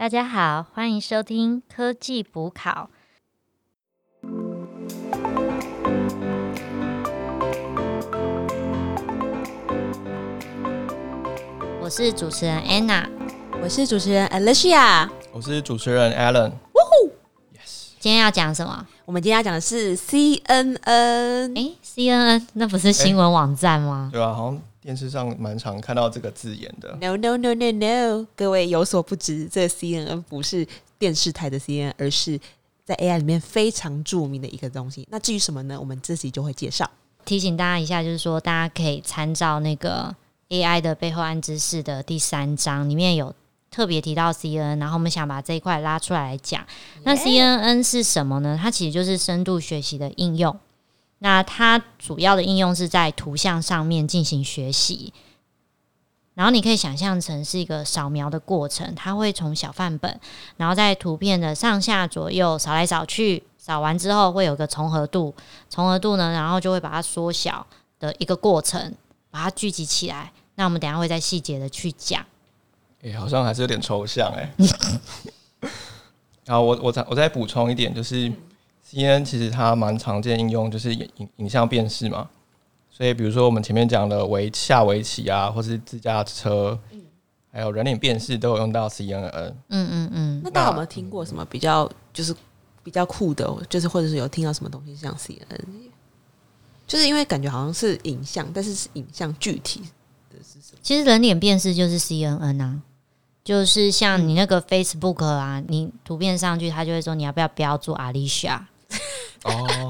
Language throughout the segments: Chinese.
大家好，欢迎收听科技补考。我是主持人 Anna，我是主持人 Alicia。我是主持人 Alan。今天要讲什么？我们今天要讲的是 CNN。诶 c n n 那不是新闻网站吗？对啊，好像电视上蛮常看到这个字眼的。No no no no no，各位有所不知，这 CNN 不是电视台的 CNN，而是在 AI 里面非常著名的一个东西。那至于什么呢？我们自己就会介绍。提醒大家一下，就是说大家可以参照那个 AI 的背后暗知识的第三章，里面有特别提到 CNN，然后我们想把这一块拉出来来讲。那 CNN 是什么呢？它其实就是深度学习的应用。那它主要的应用是在图像上面进行学习，然后你可以想象成是一个扫描的过程，它会从小范本，然后在图片的上下左右扫来扫去，扫完之后会有个重合度，重合度呢，然后就会把它缩小的一个过程，把它聚集起来。那我们等下会再细节的去讲。诶、好像还是有点抽象哎、然后我我再我再补充一点，就是 CNN 其实它蛮常见应用就是影影影像辨识嘛，所以比如说我们前面讲的围下围棋啊，或是自驾车，还有人脸辨识都有用到 CNN。嗯嗯嗯，那大家有没有听过什么比较就是比较酷的，就是或者是有听到什么东西像 CNN？就是因为感觉好像是影像，但是是影像具体的是什么？其实人脸辨识就是 CNN 啊，就是像你那个 Facebook 啊，你图片上去，他就会说你要不要标注 Alicia。哦，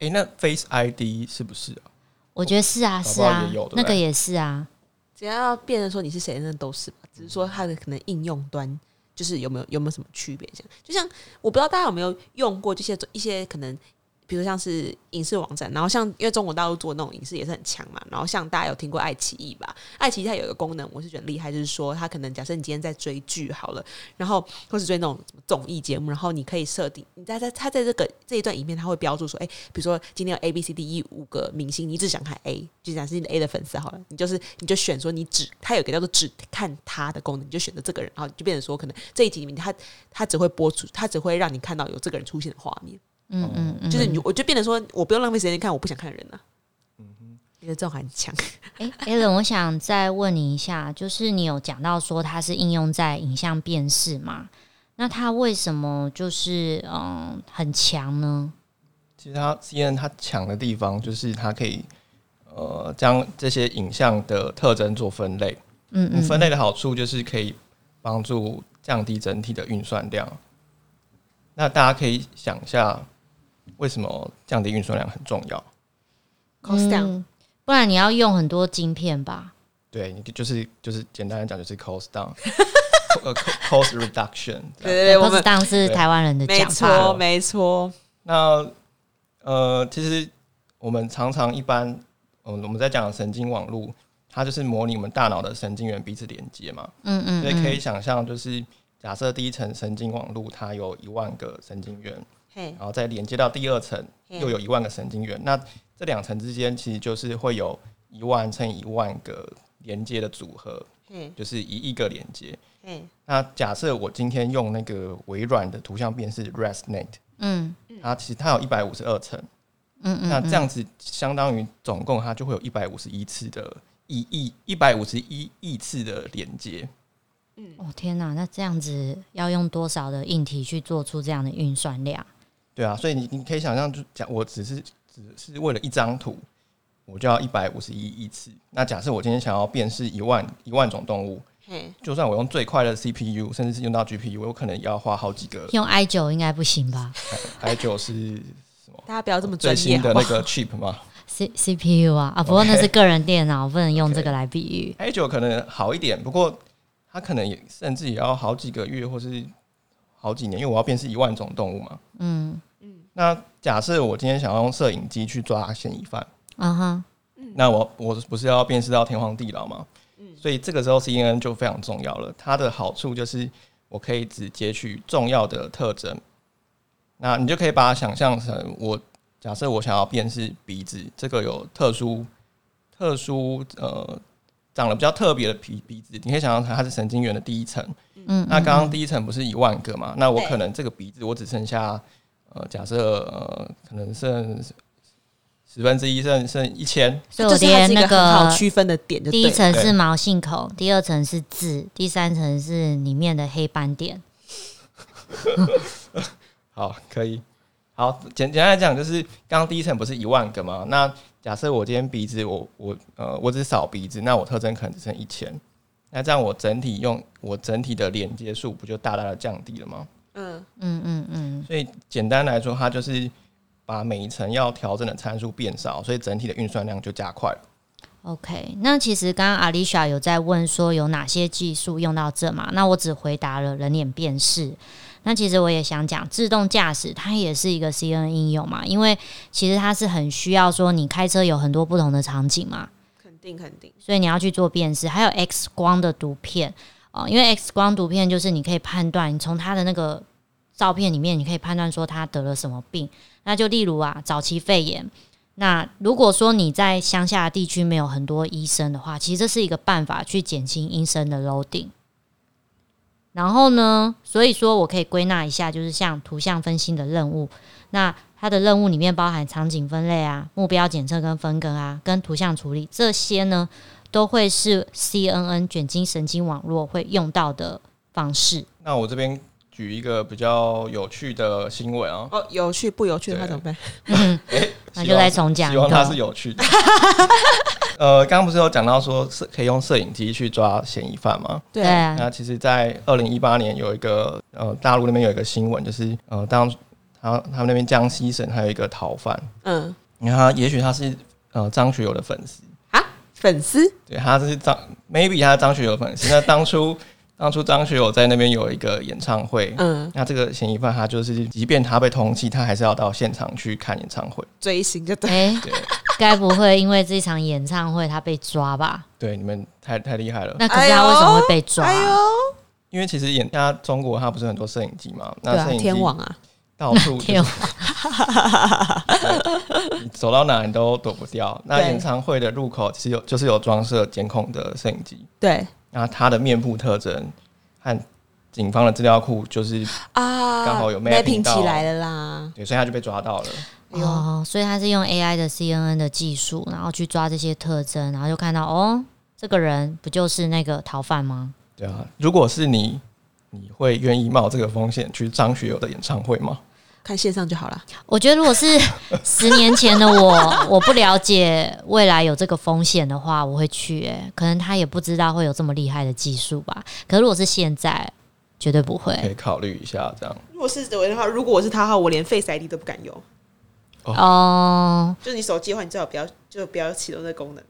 诶、那 Face ID 是不是啊？我觉得是啊，是啊那个也是啊。只要辨认说你是谁，那都是吧。只是说它的可能应用端就是有没有有没有什么区别？这样，就像我不知道大家有没有用过这些一些可能，比如像是影视网站，然后像因为中国大陆做那种影视也是很强嘛，然后像大家有听过爱奇艺吧？爱奇艺它有一个功能，我是觉得厉害，就是说它可能假设你今天在追剧好了，然后或是追那种综艺节目，然后你可以设定你在在它在这个这一段影片，它会标注说，哎、比如说今天有 A B C D E 五个明星，你只想看 A，就假设你的 A 的粉丝好了，你就是你就选说你只它有个叫做只看他的功能，你就选择这个人，然后就变成说可能这一集里面他他只会播出，他只会让你看到有这个人出现的画面，嗯嗯嗯，就是你我就变得说我不用浪费时间看我不想看的人了、嗯哼，觉得这种很强。哎 a l n 我想再问你一下，就是你有讲到说它是应用在影像辨识嘛？那它为什么就是嗯很强呢？其实它 CNN 它强的地方就是它可以呃将这些影像的特征做分类。嗯嗯，分类的好处就是可以帮助降低整体的运算量。那大家可以想一下，为什么降低运算量很重要？cost down，、嗯不然你要用很多晶片吧？对，你就是就是简单的讲就是 cost down，呃 cost reduction。对对对，我们都是当是台湾人的没讲法。错没错，那呃，其实我们常常一般，嗯，我们在讲神经网络，它就是模拟我们大脑的神经元彼此连接嘛。嗯嗯，所以可以嗯想象，就是假设第一层神经网络它有一万个神经元，嘿，然后再连接到第二层，又有一万个神经元。那这两层之间其实就是会有一万乘以一万个连接的组合，嘿，就是一亿个连接。嘿，那假设我今天用那个微软的图像辨识 ResNet，嗯它其实它有一百五十二层，嗯嗯，那这样子相当于总共它就会有一百五十一次的一亿一百五十一亿次的连接。嗯哦天哪，那这样子要用多少的硬体去做出这样的运算量？对啊，所以你你可以想象，就讲我只是只是为了一张图，我就要一百五十一亿次。那假设我今天想要辨识一万一万种动物，就算我用最快的 CPU，甚至是用到 GPU，我可能也要花好几个。用 i 九应该不行吧？i 九是什么 大家不要这么专最业，的那个 cheap 吗？C CPU 啊啊，不过那是个人电脑，不能用这个来比喻。，i 九可能好一点，不过它可能也甚至也要好几个月或是好几年，因为我要辨识一万种动物嘛。嗯嗯那假设我今天想要用摄影机去抓嫌疑犯，啊哈，那我我不是要辨识到天荒地老吗？所以这个时候 CNN 就非常重要了。它的好处就是我可以只截取重要的特征，那你就可以把它想象成我假设我想要辨识鼻子，这个有特殊特殊呃长得比较特别的鼻鼻子，你可以想象成它是神经元的第一层。嗯，那刚刚嗯第一层不是一万个嘛？那我可能这个鼻子我只剩下呃，假设呃，可能剩十分之一，剩剩一千。所以我连那个好区分的点就第一层是毛细孔，第二层是痣，第三层是里面的黑斑点。好，可以。好，简简单来讲，就是刚刚第一层不是一万个吗？那假设我今天鼻子我我呃我只扫鼻子，那我特征可能只剩一千，那这样我整体用我整体的连接数不就大大的降低了吗？嗯，嗯嗯嗯，所以简单来说，它就是把每一层要调整的参数变少，所以整体的运算量就加快了。OK，那其实刚刚阿丽莎有在问说有哪些技术用到这嘛？那我只回答了人脸辨识。那其实我也想讲，自动驾驶它也是一个 CNN 应用嘛，因为其实它是很需要说你开车有很多不同的场景嘛，肯定肯定，所以你要去做辨识，还有 X 光的图片啊，因为 X 光图片就是你可以判断，你从他的那个照片里面，你可以判断说他得了什么病。那就例如啊，早期肺炎。那如果说你在乡下地区没有很多医生的话，其实这是一个办法去减轻医生的 loading。然后呢，所以说我可以归纳一下，就是像图像分析的任务，那它的任务里面包含场景分类啊、目标检测跟分割啊、跟图像处理这些呢，都会是 CNN 卷积神经网络会用到的方式。那我这边举一个比较有趣的新闻啊，哦，有趣不有趣的话怎么办？那就再重讲一希望它是有趣的。呃，刚刚不是有讲到说是可以用摄影机去抓嫌疑犯吗？对对啊，那其实，在二零一八年有一个呃大陆那边有一个新闻，就是呃当他他们那边江西省还有一个逃犯，嗯。你看他也许他是呃张学友的粉丝，啊，粉丝？对，他是张 maybe 他是张学友的粉丝。那当初 当初张学友在那边有一个演唱会，嗯。那这个嫌疑犯他就是，即便他被通缉，他还是要到现场去看演唱会。追星就对，哎、对。该不会因为这场演唱会他被抓吧？对，你们太太厉害了。那可是他为什么会被抓、哎呦，因为其实演他中国他不是很多摄影机嘛，那摄，影机天网啊，到处 走到哪你都躲不掉。那演唱会的入口其实有就是有装设监控的摄影机，对那他的面部特征和警方的资料库就是啊，刚好有 mapping 起来了啦，对，所以他就被抓到了。哦，所以他是用 AI 的 CNN 的技术，然后去抓这些特征，然后就看到哦，这个人不就是那个逃犯吗？对啊，如果是你，你会愿意冒这个风险去张学友的演唱会吗？看线上就好了。我觉得如果是 十年前的我，我不了解未来有这个风险的话，我会去、欸。可能他也不知道会有这么厉害的技术吧。可是如果是现在，绝对不会可。以考虑一下这样。如果是我的话，如果我是他的话，我连 Face ID 都不敢用。哦，就是你手机的话，你最好不要就不要启动这个功能。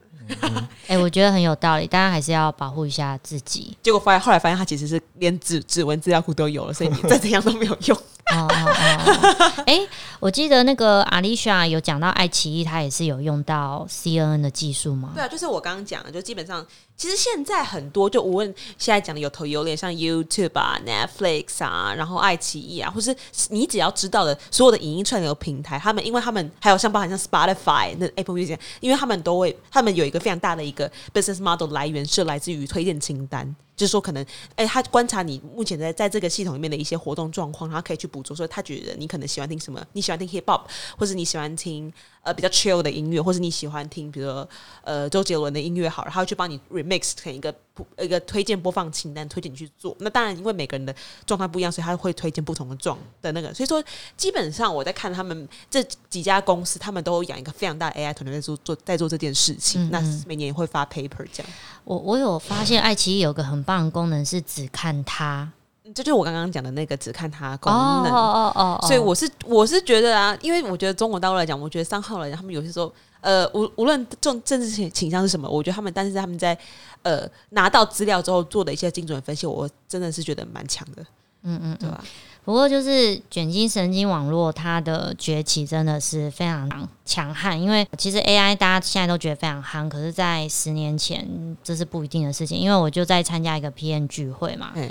哎、我觉得很有道理，大家还是要保护一下自己。结果发现后来发现，他其实是连指指纹资料库都有了，所以你再怎样都没有用。哦哦哦，哎、我记得那个阿丽莎有讲到爱奇艺，它也是有用到 CNN 的技术吗？对啊，就是我刚刚讲的，就基本上，其实现在很多，就无论现在讲的有头有脸，像 YouTube 啊、Netflix 啊，然后爱奇艺啊，或是你只要知道的所有的影音串流平台，他们因为他们还有像包含像 Spotify、那 Apple Music，因为他们都会，他们有一个非常大的一个 business model 来源是来自于推荐清单。就是说，可能，哎、他观察你目前在在这个系统里面的一些活动状况，然后可以去捕捉，说他觉得你可能喜欢听什么，你喜欢听 hip hop，或者你喜欢听呃比较 chill 的音乐，或者你喜欢听比如呃周杰伦的音乐好了，他会去帮你 remix 成一个一个推荐播放清单，推荐你去做。那当然，因为每个人的状态不一样，所以他会推荐不同的状的那个。所以说，基本上我在看他们这几家公司，他们都有养一个非常大的 AI 团队在做做在做这件事情。那每年也会发 paper 这样。我我有发现爱奇艺有个很棒的功能是只看它嗯这就是我刚刚讲的那个只看它功哦能。哦哦哦，所以我是我是觉得啊，因为我觉得中国大陆来讲，我觉得三号来讲，他们有些时候，呃，无无论政政治倾倾向是什么，我觉得他们，但是他们在呃拿到资料之后做的一些精准分析，我真的是觉得蛮强的，嗯嗯嗯。对吧？不过就是卷积神经网络它的崛起真的是非常强悍，因为其实 AI 大家现在都觉得非常夯，可是，在十年前这是不一定的事情。因为我就在参加一个 PN 聚会嘛，哎，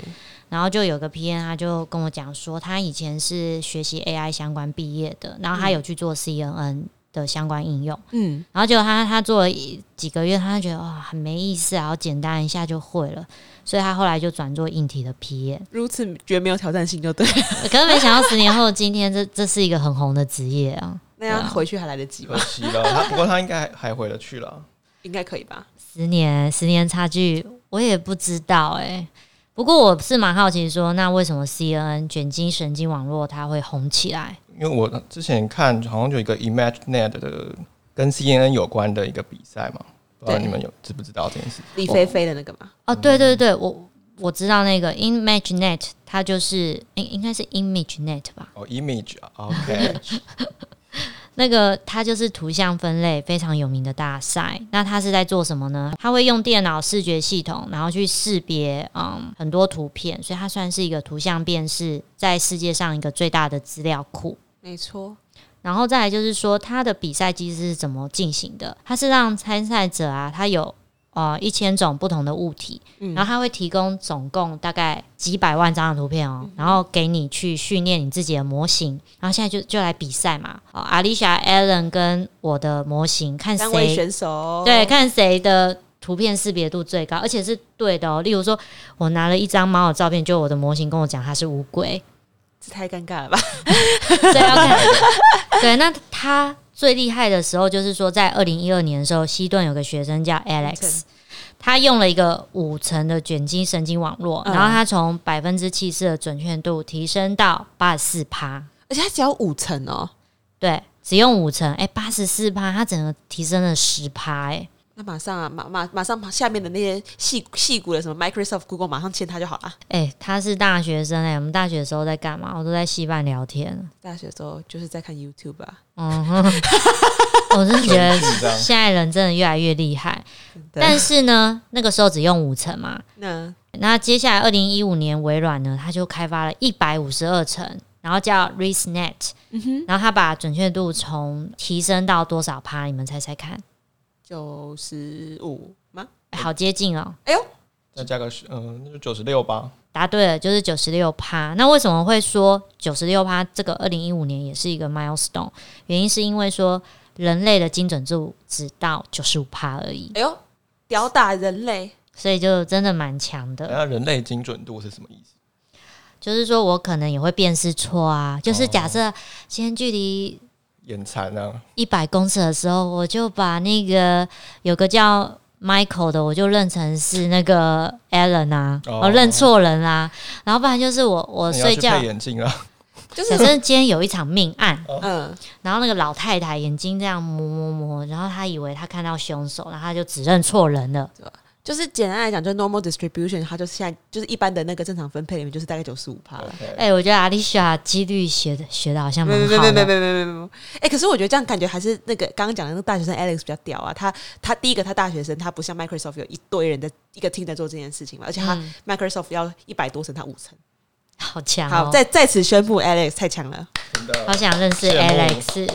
然后就有个 PN 他就跟我讲说，他以前是学习 AI 相关毕业的，然后他有去做 CNN 的相关应用。嗯，然后结果他他做了几个月，他就觉得哇很没意思然后简单一下就会了，所以他后来就转做硬体的 PM。如此觉得没有挑战性就对了，可是没想到十年后的今天，这这是一个很红的职业啊！那样回去还来得及吗可？惜了。他不过他应该还还回得去了。应该可以吧？十年十年差距，我也不知道哎、不过我是蛮好奇说，那为什么 CNN 卷积神经网络它会红起来？因为我之前看好像有一个 ImageNet 的跟 CNN 有关的一个比赛嘛，不知道你们有知不知道这件事？李飞飞的那个嘛，哦，对对对，我我知道那个 ImageNet，它就是应应该是 ImageNet 吧？哦，Image 啊，OK，那个它就是图像分类非常有名的大赛。那它是在做什么呢？它会用电脑视觉系统，然后去识别嗯很多图片，所以它算是一个图像辨识在世界上一个最大的资料库。没错，然后再来就是说，它的比赛机制是怎么进行的？它是让参赛者啊，他有呃一千种不同的物体，然后他会提供总共大概几百万张的图片哦，然后给你去训练你自己的模型。然后现在就就来比赛嘛，好，阿丽莎、Allen 跟我的模型，看谁选手，对，看谁的。图片识别度最高，而且是对的哦。例如说，我拿了一张猫的照片，就我的模型跟我讲它是乌龟，这太尴尬了吧？对，那他最厉害的时候，就是说在二零一二年的时候，西顿有个学生叫 Alex，他用了一个五层的卷积神经网络，嗯。然后他从百分之七十的准确度提升到八十四趴。而且他只要五层哦，对，只用五层，哎，八十四趴，他整个提升了十趴，哎，那马上啊，马马马上下面的那些细细股的什么 Microsoft、Google 马上签他就好了。哎，他是大学生哎，我们大学的时候在干嘛？我都在戏班聊天。大学的时候就是在看 YouTube 啊，嗯，我真的觉得现在人真的越来越厉害。但是呢，那个时候只用五层嘛。那那接下来二零一五年，微软呢，他就开发了一百五十二层，然后叫 ResNet，、然后他把准确度从提升到多少趴？你们猜猜看？九十五吗？哎好接近哦，哎呦再加个十，嗯，那就九十六吧。答对了，就是九十六趴。那为什么会说九十六趴？这个二零一五年也是一个 milestone，原因是因为说人类的精准度只到九十五趴而已，哎呦，吊打人类！所以就真的蛮强的。那人类精准度是什么意思？就是说我可能也会辨识错啊，就是假设今天距离眼残啊，一百公尺的时候，我就把那个有个叫 Michael 的，我就认成是那个 Alan 啊，哦。我认错人啦、然后不然就是我我睡觉配，眼镜啊。就是反正今天有一场命案，嗯，然后那个老太太眼睛这样摸摸摸，然后她以为她看到凶手，然后她就指认错人了。就是简单来讲，就是 normal distribution，它就是现在就是一般的那个正常分配里面，就是大概九十五趴了。哎、我觉得阿丽莎几率学的学的好像蛮没没好的。没没没没没没没！哎，可是我觉得这样感觉还是那个刚刚讲的那个大学生 Alex 比较屌啊。他他第一个他大学生，他不像 Microsoft 有一堆人在一个 team 在做这件事情嘛，而且他嗯 Microsoft 要一百多层，他五层。好强、哦！好，在在此宣布 Alex 太强了。真的好想认识 Alex。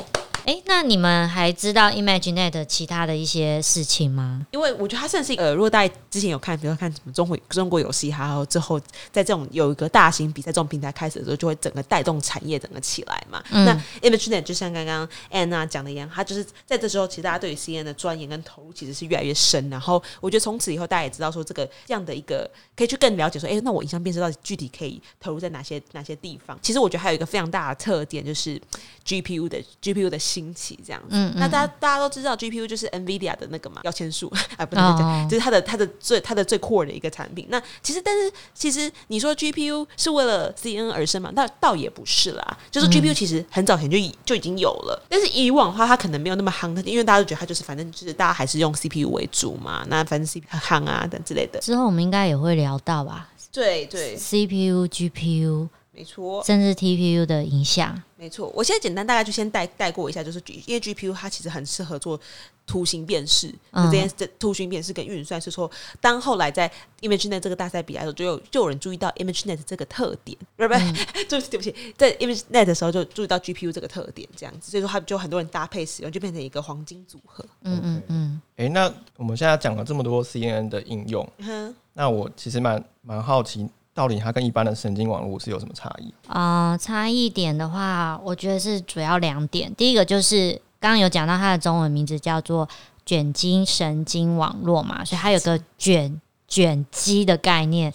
哎、那你们还知道 ImageNet 其他的一些事情吗？因为我觉得它算是，呃如果大家之前有看，比如说看什么中国中国有嘻哈，然后之后在这种有一个大型比赛这种平台开始的时候，就会整个带动产业整个起来嘛。嗯那 ImageNet 就像刚刚 Anna 讲的一样，它就是在这时候，其实大家对于 CNN 的钻研跟投入其实是越来越深。然后我觉得从此以后，大家也知道说这个这样的一个可以去更了解说，哎、那我影像辨识到底具体可以投入在哪些哪些地方？其实我觉得还有一个非常大的特点就是 GPU 的 GPU 的兴起这样子。嗯那大家大家都知道 GPU 就是 NVIDIA 的那个嘛摇钱树啊，不能这样，哦就是它的它的最它的最 core 的一个产品。那其实但是其实你说 GPU 是为了 CNN 而生嘛？那倒也不是啦，就是 GPU 其实很早前就已就已经有了，但是以往的话它可能没有那么夯，因为大家都觉得它就是反正就是大家还是用 CPU 为主嘛，那反正 CPU 夯啊等之类的。之后我们应该也会聊到吧对对，，CPU、GPU 没错。甚至 TPU 的影响。没错，我现在简单大概就先带带过一下，就是 G, 因为 GPU 它其实很适合做图形辨识，嗯这件这图形辨识跟运算是说，当后来在 ImageNet 这个大赛比赛的时候，就有就有人注意到 ImageNet 这个特点，不是不是，就对不起，在 ImageNet 的时候就注意到 GPU 这个特点，这样子，所以说它就很多人搭配使用，就变成一个黄金组合。嗯嗯嗯，诶，那我们现在讲了这么多 CNN 的应用，哼，那我其实蛮蛮好奇，到底它跟一般的神经网络是有什么差异？呃，差异点的话，我觉得是主要两点。第一个就是刚刚有讲到它的中文名字叫做卷积神经网络嘛，所以它有个卷卷积的概念，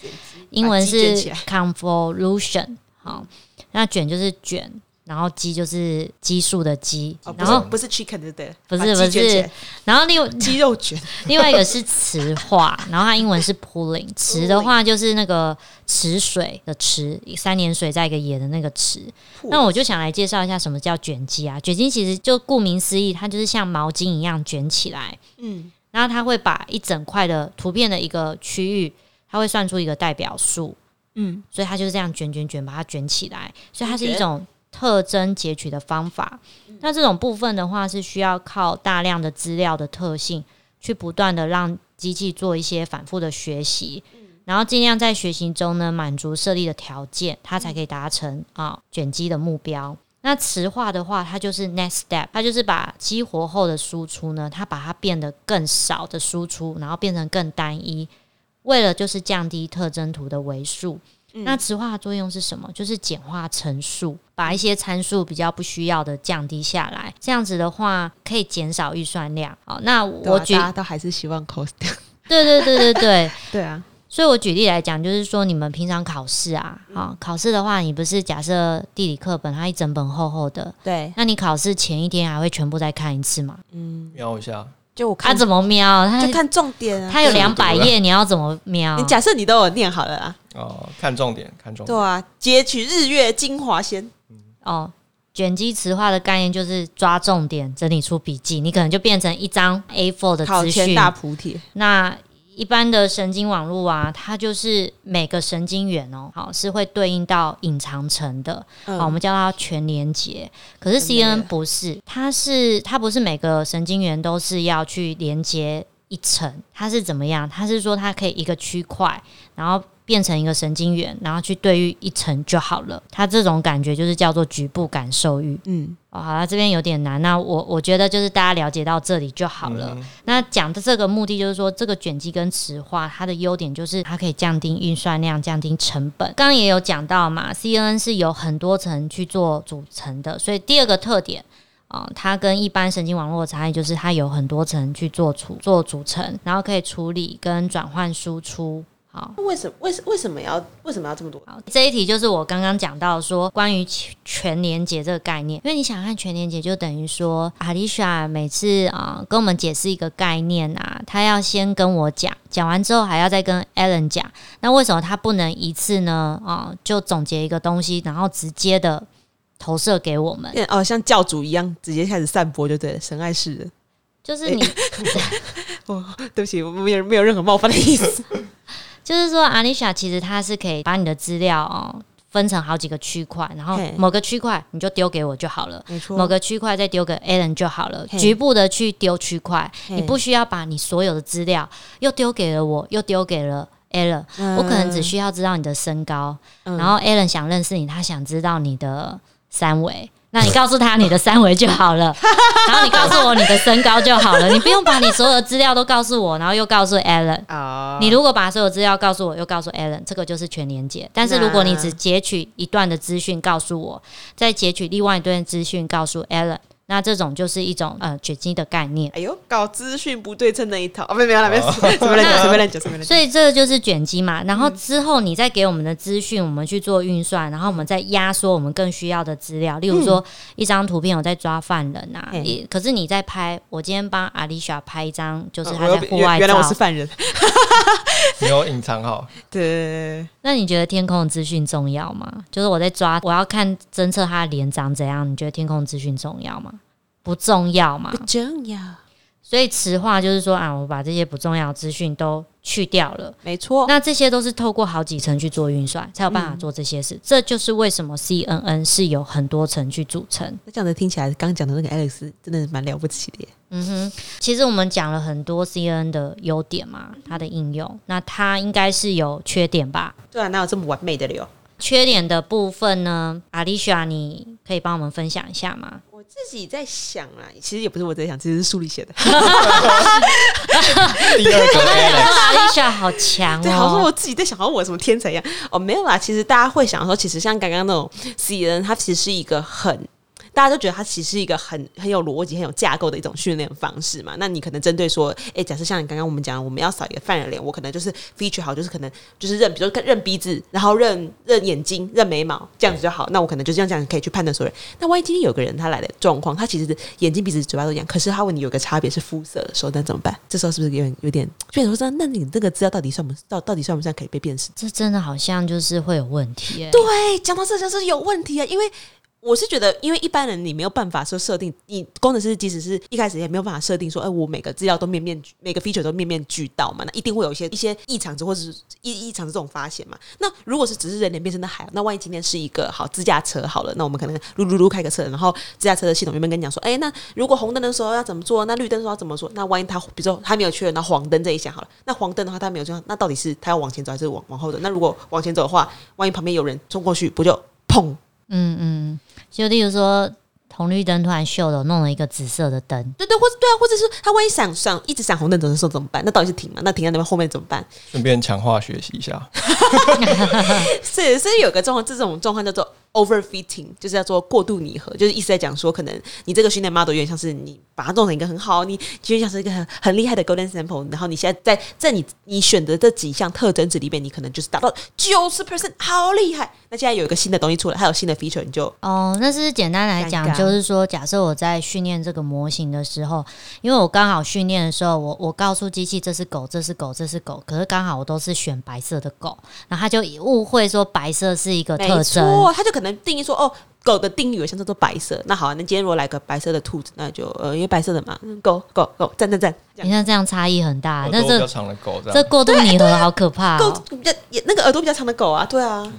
英文是 convolution。好，那卷就是卷。然后鸡就是激素的鸡，然后不是 chicken 对不对？不是不是，然后另外鸡肉卷，另外一个是池化，然后它英文是 pulling，池的话就是那个池水的池，三点水在一个野的那个池。那我就想来介绍一下什么叫卷积啊？卷积其实就顾名思义，它就是像毛巾一样卷起来，嗯，然后它会把一整块的图片的一个区域，它会算出一个代表数，嗯，所以它就是这样卷卷卷把它卷起来，所以它是一种。特征截取的方法，那这种部分的话是需要靠大量的资料的特性，去不断的让机器做一些反复的学习，然后尽量在学习中呢满足设立的条件，它才可以达成啊卷积的目标。那磁化的话，它就是 next step，它就是把激活后的输出呢，它把它变得更少的输出，然后变成更单一，为了就是降低特征图的维数。那磁化的作用是什么？就是简化陈述，把一些参数比较不需要的降低下来。这样子的话，可以减少预算量。好，那我举大家都还是希望 cost 对对对对对 对啊！所以我举例来讲，就是说你们平常考试啊，啊考试的话，你不是假设地理课本它一整本厚厚的，对，那你考试前一天还会全部再看一次吗？嗯，瞄一下。就我看他怎么瞄，他就看重点啊。他有两百页，你要怎么瞄？你假设你都有念好了啦。哦，看重点，看重点。对啊，截取日月精华先。哦，卷积词化的概念就是抓重点，整理出笔记。你可能就变成一张 A4 的资讯大补帖。那一般的神经网络啊，它就是每个神经元哦，好是会对应到隐藏层的，好我们叫它全连接。可是 CNN 不是，它是它不是每个神经元都是要去连接一层，它是怎么样？它是说它可以一个区块，然后。变成一个神经元，然后去对于一层就好了。它这种感觉就是叫做局部感受域。嗯，哦，好了，这边有点难。那我我觉得就是大家了解到这里就好了。那讲的这个目的就是说，这个卷积跟磁化，它的优点就是它可以降低运算量、降低成本。刚刚也有讲到嘛，CNN 是有很多层去做组成的，所以第二个特点啊，它跟一般神经网络的差异就是它有很多层去做组做组成，然后可以处理跟转换输出。为什么？为什为什么要为什么要这么多？好，这一题就是我刚刚讲到说关于全年节这个概念，因为你想看全年节，就等于说阿丽莎每次啊跟我们解释一个概念啊，他要先跟我讲，讲完之后还要再跟 Alan 讲。那为什么他不能一次呢？啊，就总结一个东西，然后直接的投射给我们？哦，像教主一样，直接开始散播就对了，神爱世人。就是你，哦，对不起，我没有没有任何冒犯的意思。就是说，阿丽莎其实它是可以把你的资料哦分成好几个区块，然后某个区块你就丢给我就好了，没错。某个区块再丢给 Alan 就好了，局部的去丢区块，你不需要把你所有的资料又丢给了我，又丢给了 Alan。我可能只需要知道你的身高，然后 Alan 想认识你，他想知道你的三围。那你告诉他你的三围就好了，然后你告诉我你的身高就好了，你不用把你所有的资料都告诉我，然后又告诉 Alan。哦。你如果把所有资料告诉我，又告诉 Alan，这个就是全连接。但是如果你只截取一段的资讯告诉我，再截取另外一段资讯告诉 Alan。那这种就是一种呃卷积的概念。哎呦，搞资讯不对称那一套啊，没有没有了，没事，随便讲，随便讲，随便讲。所以这个就是卷积嘛。然后之后你再给我们的资讯，我们去做运算，然后我们再压缩我们更需要的资料。例如说，一张图片我在抓犯人啊，可是你在拍，我今天帮阿丽莎拍一张，就是他在户外原来我是犯人，没有隐藏好。对。那你觉得天空的资讯重要吗？就是我在抓，我要看侦测他的脸长怎样？你觉得天空资讯重要吗？不重要嘛？不重要。所以词化就是说啊，我把这些不重要资讯都去掉了。没错。那这些都是透过好几层去做运算，才有办法做这些事。这就是为什么 CNN 是有很多层去组成。那这样子听起来，刚讲的那个 Alex 真的蛮了不起的。嗯哼，其实我们讲了很多 CNN 的优点嘛，它的应用，那它应该是有缺点吧？对啊，哪有这么完美的了？缺点的部分呢，Alicia，你可以帮我们分享一下吗？我自己在想啊，其实也不是我在想，其实是书里写的。第二个 Alicia 好强哦，好像我自己在想，好像我什么天才一样。哦，没有啦，其实大家会想说，其实像刚刚那种 C N，它其实是一个很。大家都觉得它其实是一个很很有逻辑、很有架构的一种训练方式嘛。那你可能针对说，哎，假设像你刚刚我们讲，我们要扫一个犯人脸，我可能就是 feature 好，就是可能就是认，比如说认鼻子，然后认认眼睛、认眉毛，这样子就好。那我可能就这样讲可以去判断所有人。那万一今天有个人他来的状况，他其实眼睛、鼻子、嘴巴都一样，可是他问你有个差别是肤色的时候，那怎么办？这时候是不是有点有点？所以说，那你这个资料到底算不到？到底算不算可以被辨识？这真的好像就是会有问题。对，讲到这就是有问题啊，因为。我是觉得，因为一般人你没有办法说设定，你工程师即使是一开始也没有办法设定说，哎，我每个资料都面面每个 feature 都面面俱到嘛，那一定会有一些一些异常值或者是异异常的这种发现嘛。那如果是只是人脸变成的海，那万一今天是一个好自驾车好了，那我们可能噜噜噜开个车，然后自驾车的系统原本跟你讲说，哎，那如果红灯的时候要怎么做？那绿灯的时候要怎么做？那万一他比如说他没有确认，那黄灯这一项好了，那黄灯的话他没有做，那到底是他要往前走还是往往后走？那如果往前走的话，万一旁边有人冲过去，不就砰？嗯嗯。就例如说，红绿灯突然秀了，弄了一个紫色的灯，对对，或者对啊，或者是他万一闪闪一直闪红灯的时候怎么办？那到底是停吗？那停在那边后面怎么办？顺便强化学习一下。是是有个状况，这种状况叫做。Overfitting 就是要做过度拟合，就是意思在讲说，可能你这个训练 model 有点像是你把它弄成一个很好，你其实像是一个很很厉害的 golden sample，然后你现在在在你你选择这几项特征值里面，你可能就是达到九十 percent，好厉害。那现在有一个新的东西出来，还有新的 feature，你就哦，那是简单来讲，就是说，假设我在训练这个模型的时候，因为我刚好训练的时候，我我告诉机器这是狗，这是狗，这是狗，可是刚好我都是选白色的狗，然后他就误会说白色是一个特征，他就可能。定义说哦，狗的定义有像叫做白色。那好，那今天如果来个白色的兔子，那就呃，因为白色的嘛，狗狗狗，赞赞赞。你看这样差异很大，那这比较长的狗，这过度拟合好可怕。狗比较那个耳朵比较长的狗啊，对啊，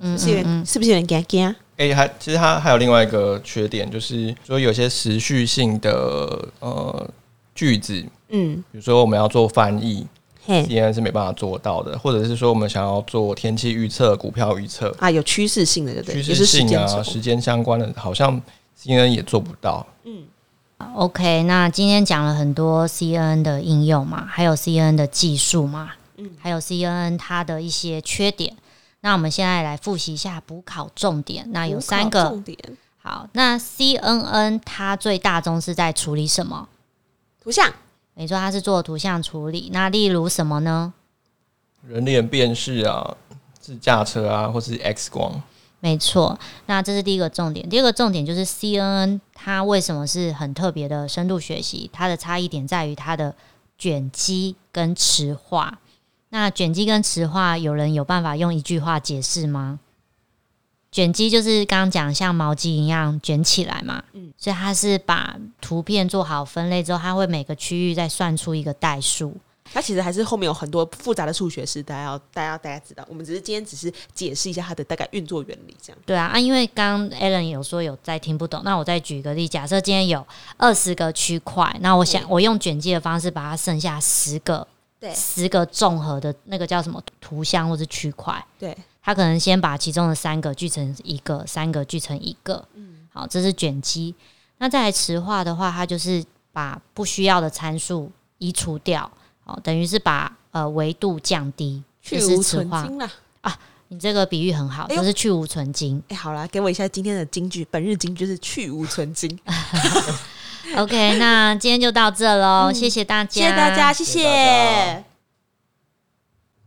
嗯，是是不是有点尴尬？哎，还其实它还有另外一个缺点，就是说有些持续性的呃句子，嗯，比如说我们要做翻译。C N 是没办法做到的，或者是说我们想要做天气预测、股票预测啊，有趋势性的，对对？趋势性啊，时间相关的，好像 C N 也做不到。嗯，OK，那今天讲了很多 C N 的应用嘛，还有 C N 的技术嘛，嗯，还有 C N 它的一些缺点。那我们现在来复习一下补考重点。那有三个重点。好，那 C N N 它最大宗是在处理什么？图像。你说它是做图像处理，那例如什么呢？人脸辨识啊，自驾车啊，或是 X 光。没错，那这是第一个重点。第二个重点就是 CNN 它为什么是很特别的深度学习？它的差异点在于它的卷积跟磁化。那卷积跟磁化，有人有办法用一句话解释吗？卷积就是刚刚讲像毛巾一样卷起来嘛，嗯，所以它是把图片做好分类之后，它会每个区域再算出一个代数。它其实还是后面有很多复杂的数学式，大家要大家大家知道。我们只是今天只是解释一下它的大概运作原理，这样。对啊，啊，因为刚 Alan 有说有在听不懂，那我再举一个例，假设今天有二十个区块，那我想我用卷积的方式把它剩下十个，对，十个综合的那个叫什么图像或是区块，对。他可能先把其中的三个聚成一个，三个聚成一个。嗯，好，这是卷积。那再来磁化的话，它就是把不需要的参数移除掉，哦，等于是把呃维度降低，去无存精了啊！你这个比喻很好，就是去无存精。哎，好了，给我一下今天的金句，本日金句是去无存精。OK，那今天就到这喽，谢谢大家，谢谢大家，谢谢。